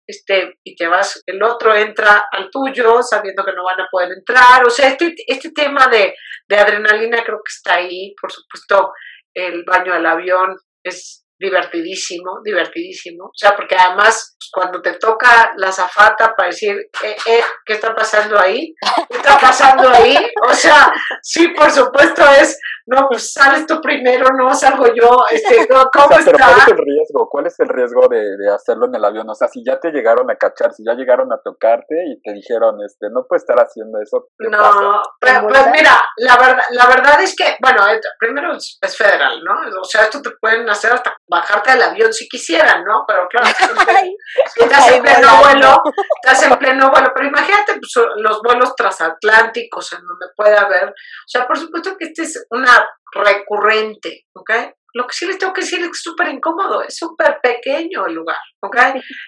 este, y te vas, el otro entra al tuyo sabiendo que no van a poder entrar. O sea, este, este tema de, de adrenalina creo que está ahí. Por supuesto, el baño del avión es divertidísimo, divertidísimo. O sea, porque además cuando te toca la zafata para decir, eh, eh, ¿qué está pasando ahí? ¿Qué está pasando ahí? O sea, sí, por supuesto es, no, pues sales tú primero, no salgo yo, este, ¿cómo está? Pero ¿cuál es el riesgo? ¿Cuál es el riesgo de, de, hacerlo en el avión? O sea, si ya te llegaron a cachar, si ya llegaron a tocarte y te dijeron, este, no puedes estar haciendo eso. No, pues, pues, mira, la verdad, la verdad es que, bueno, primero es, es, federal, ¿no? O sea, esto te pueden hacer hasta bajarte del avión si quisieran, ¿no? Pero claro, estás en pleno vuelo, estás en pleno vuelo, pero imagínate pues, los vuelos transatlánticos en donde puede haber, o sea, por supuesto que este es una recurrente, ¿ok? Lo que sí les tengo que decir es que es súper incómodo, es súper pequeño el lugar, ¿ok?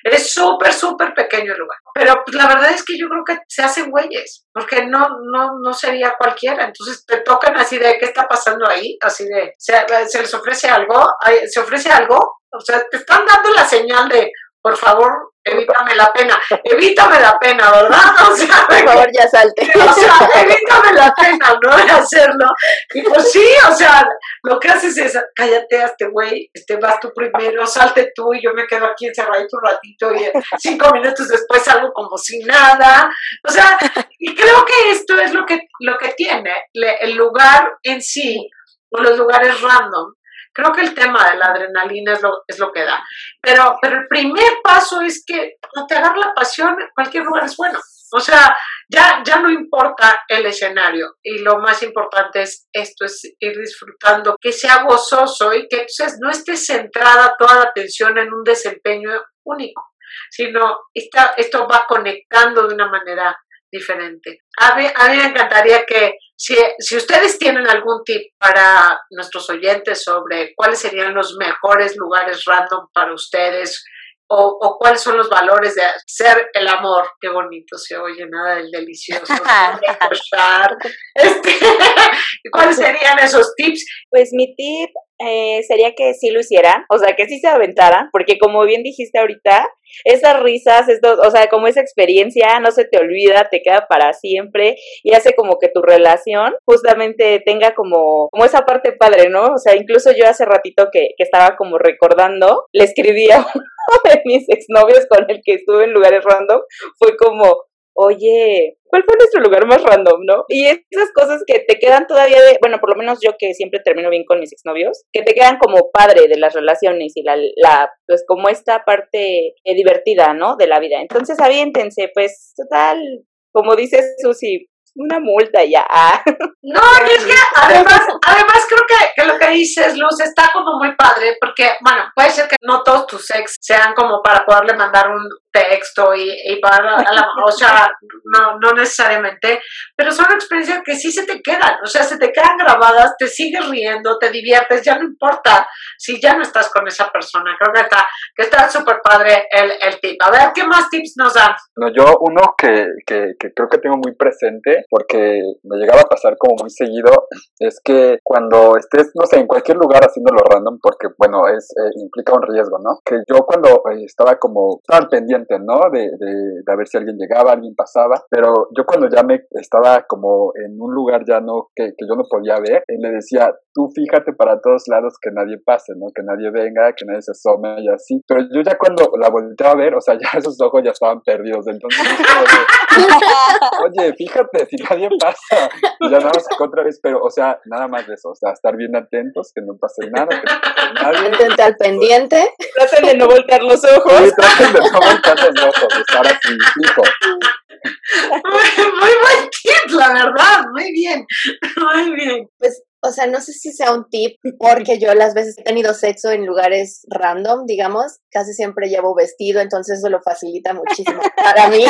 Es súper, súper pequeño el lugar. Pero pues, la verdad es que yo creo que se hacen güeyes, porque no, no, no sería cualquiera. Entonces te tocan así de, ¿qué está pasando ahí? Así de, ¿se, se les ofrece algo? ¿Se ofrece algo? O sea, te están dando la señal de, por favor, evítame la pena, evítame la pena, ¿verdad? O sea, por favor, ya salte. O sea, evítame la pena, no de hacerlo. Y pues sí, o sea, lo que haces es, cállate a este güey, este, vas tú primero, salte tú y yo me quedo aquí encerradito un ratito y cinco minutos después salgo como si nada. O sea, y creo que esto es lo que, lo que tiene el lugar en sí, o los lugares random, Creo que el tema de la adrenalina es lo, es lo que da. Pero, pero el primer paso es que no te agarra la pasión, cualquier lugar es bueno. O sea, ya, ya no importa el escenario y lo más importante es esto, es ir disfrutando, que sea gozoso y que entonces no esté centrada toda la atención en un desempeño único, sino esto va conectando de una manera diferente. A mí, a mí me encantaría que Si, si ustedes tienen algún tip para nuestros oyentes sobre cuáles serían los mejores lugares random para ustedes, o, cuáles son los valores de ser el amor. Qué bonito se oye, nada del delicioso. este, ¿Cuáles serían esos tips? Pues mi tip eh, sería que sí lo hicieran, o sea, que sí se aventaran, porque como bien dijiste ahorita, esas risas, estos, o sea, como esa experiencia no se te olvida, te queda para siempre y hace como que tu relación justamente tenga como, como esa parte padre, ¿no? O sea, incluso yo hace ratito que, que estaba como recordando, le escribí a uno de mis exnovios con el que estuve en lugares random, fue como, oye, ¿cuál fue nuestro lugar más random, no? Y esas cosas que te quedan todavía de, bueno, por lo menos yo que siempre termino bien con mis exnovios, que te quedan como padre de las relaciones y la, la pues como esta parte eh, divertida, ¿no? De la vida. Entonces, aviéntense, pues, total, como dice Susi, una multa ya. No, es que además, además creo que, lo que dices, Luz, está como muy padre, porque, bueno, puede ser que no todos tus ex sean como para poderle mandar un texto y, y para la, o sea, no, no necesariamente, pero son experiencias que sí se te quedan, o sea, se te quedan grabadas, te sigues riendo, te diviertes, ya no importa si ya no estás con esa persona, creo que está que está súper padre el, el tip. A ver, ¿qué más tips nos dan? No, yo uno que, que, que creo que tengo muy presente porque me llegaba a pasar como muy seguido, es que cuando estés, no sé, en cualquier lugar haciéndolo random, porque bueno, es eh, implica un riesgo, ¿no? Que yo cuando eh, estaba como, estaba pendiente, ¿no? De, de, de, ver si alguien llegaba, alguien pasaba, pero yo cuando ya me estaba como en un lugar ya no, que, que yo no podía ver, él le decía, tú fíjate para todos lados que nadie pase, ¿no? Que nadie venga, que nadie se asome y así. Pero yo ya cuando la volteaba a ver, o sea, ya esos ojos ya estaban perdidos. Entonces, oye, fíjate, si nadie pasa. Y ya nada más otra vez, pero, o sea, nada más de eso. O sea, estar bien atentos, que no pase nada, que no pase nadie. al pendiente. Traten de no voltear los ojos. Sí, traten de no voltear los ojos, de estar así, fijo. Muy, muy buen tip, la verdad, muy bien, muy bien. Pues o sea, no sé si sea un tip, porque yo las veces he tenido sexo en lugares random, digamos, casi siempre llevo vestido, entonces eso lo facilita muchísimo para mí.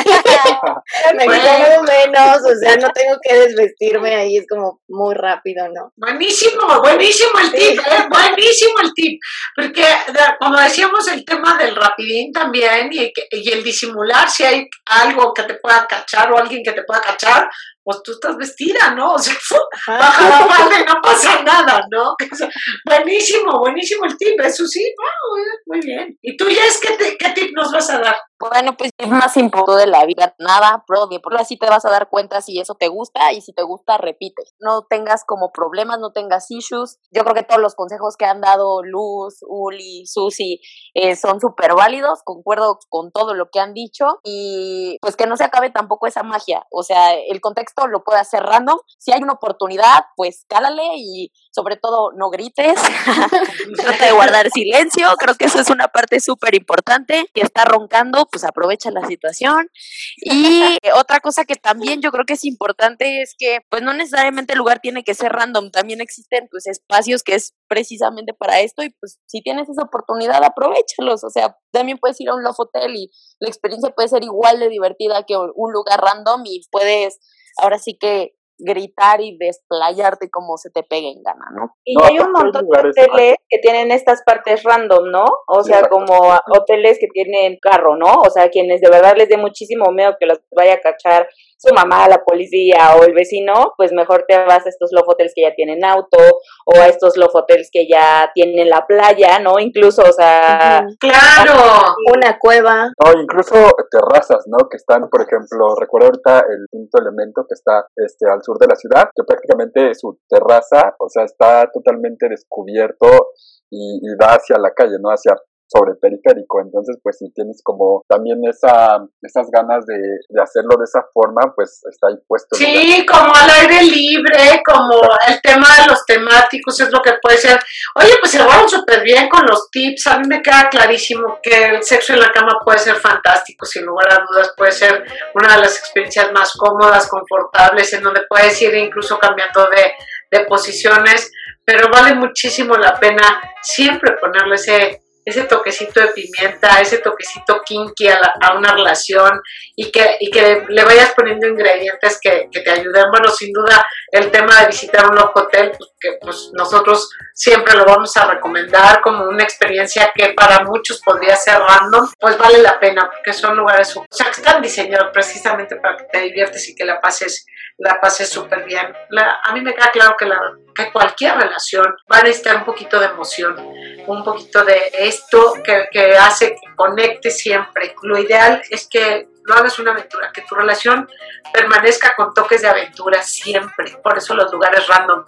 me quedo menos, o sea, no tengo que desvestirme ahí, es como muy rápido, ¿no? Buenísimo, buenísimo el tip, ¿eh? buenísimo el tip, porque como decíamos, el tema del rapidín también y, y el disimular si hay algo que te pueda cachar o alguien que te pueda cachar, pues tú estás vestida, ¿no? O sea, baja la falda y no pasa nada, ¿no? buenísimo, buenísimo el tip, eso sí, muy bien. ¿Y tú, ya es qué, qué tip nos vas a dar? Bueno, pues es más importante de la vida, nada, pro, por así te vas a dar cuenta si eso te gusta y si te gusta, repite. No tengas como problemas, no tengas issues. Yo creo que todos los consejos que han dado Luz, Uli, Susi eh, son súper válidos, concuerdo con todo lo que han dicho y pues que no se acabe tampoco esa magia. O sea, el contexto lo puede hacer random. Si hay una oportunidad, pues cálale y sobre todo no grites, trata de guardar silencio. Creo que eso es una parte súper importante. Que está roncando, pues aprovecha la situación. Y otra cosa que también yo creo que es importante es que pues no necesariamente el lugar tiene que ser random, también existen pues espacios que es precisamente para esto y pues si tienes esa oportunidad aprovechalos, o sea, también puedes ir a un love hotel y la experiencia puede ser igual de divertida que un lugar random y puedes ahora sí que gritar y desplayarte como se te pegue en gana, ¿no? Y hay un montón de hoteles que tienen estas partes random, ¿no? O sea, como hoteles que tienen carro, ¿no? O sea, quienes de verdad les dé muchísimo miedo que los vaya a cachar su mamá, la policía o el vecino, pues mejor te vas a estos love hotels que ya tienen auto o a estos love hotels que ya tienen la playa, ¿no? Incluso, o sea... ¡Claro! Una cueva. No, incluso terrazas, ¿no? Que están, por ejemplo, recuerdo ahorita el quinto elemento que está este, al sur de la ciudad, que prácticamente su terraza, o sea, está totalmente descubierto y, y da hacia la calle, ¿no? Hacia sobre periférico. Entonces, pues si tienes como también esa, esas ganas de, de hacerlo de esa forma, pues está ahí puesto. Sí, como al aire libre, como el tema de los temáticos es lo que puede ser. Oye, pues se van súper bien con los tips. A mí me queda clarísimo que el sexo en la cama puede ser fantástico, sin lugar a dudas, puede ser una de las experiencias más cómodas, confortables, en donde puedes ir incluso cambiando de, de posiciones, pero vale muchísimo la pena siempre ponerle ese ese toquecito de pimienta, ese toquecito kinky a, una relación y que, y que le vayas poniendo ingredientes que, que, te ayuden. Bueno, sin duda el tema de visitar un hotel, pues, que pues nosotros siempre lo vamos a recomendar como una experiencia que para muchos podría ser random, pues vale la pena porque son lugares, o sea, que están diseñados precisamente para que te diviertes y que la pases la pases súper bien. a mí me queda claro que, la, que cualquier relación va a necesitar un poquito de emoción, un poquito de esto que, que hace que conecte siempre. Lo ideal es que no hagas una aventura, que tu relación permanezca con toques de aventura siempre. Por eso los lugares random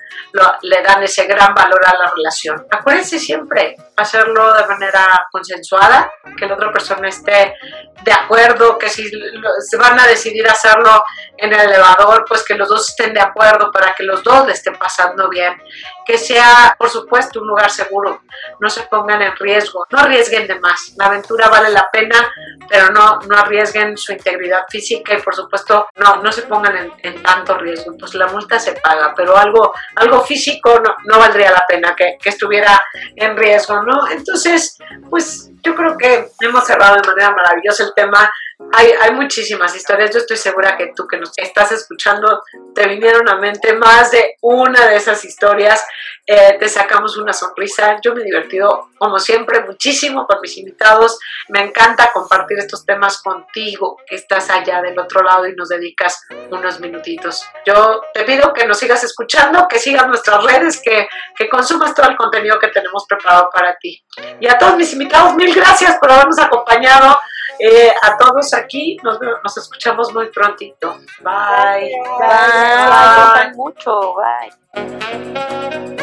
le dan ese gran valor a la relación. Acuérdense siempre hacerlo de manera consensuada, que la otra persona esté de acuerdo, que si se van a decidir hacerlo en el elevador, pues que los dos estén de acuerdo para que los dos le estén pasando bien. Que sea, por supuesto, un lugar seguro. No se pongan en riesgo, no arriesguen de más. La aventura vale la pena, pero no, no arriesguen su integridad física y por supuesto no, no se pongan en, tanto riesgo. Pues la multa se paga, pero algo, algo físico no, no valdría la pena que estuviera en riesgo, ¿no? Entonces, pues yo creo que hemos cerrado de manera maravillosa el tema hay, hay muchísimas historias. Yo estoy segura que tú que nos estás escuchando te vinieron a mente más de una de esas historias. Eh, te sacamos una sonrisa. Yo me he divertido, como siempre, muchísimo con mis invitados. Me encanta compartir estos temas contigo, que estás allá del otro lado y nos dedicas unos minutitos. Yo te pido que nos sigas escuchando, que sigas nuestras redes, que, que consumas todo el contenido que tenemos preparado para ti. Y a todos mis invitados, mil gracias por habernos acompañado. Eh, a todos aquí, nos, nos escuchamos muy prontito. Bye. Bye. Bye. mucho. Bye.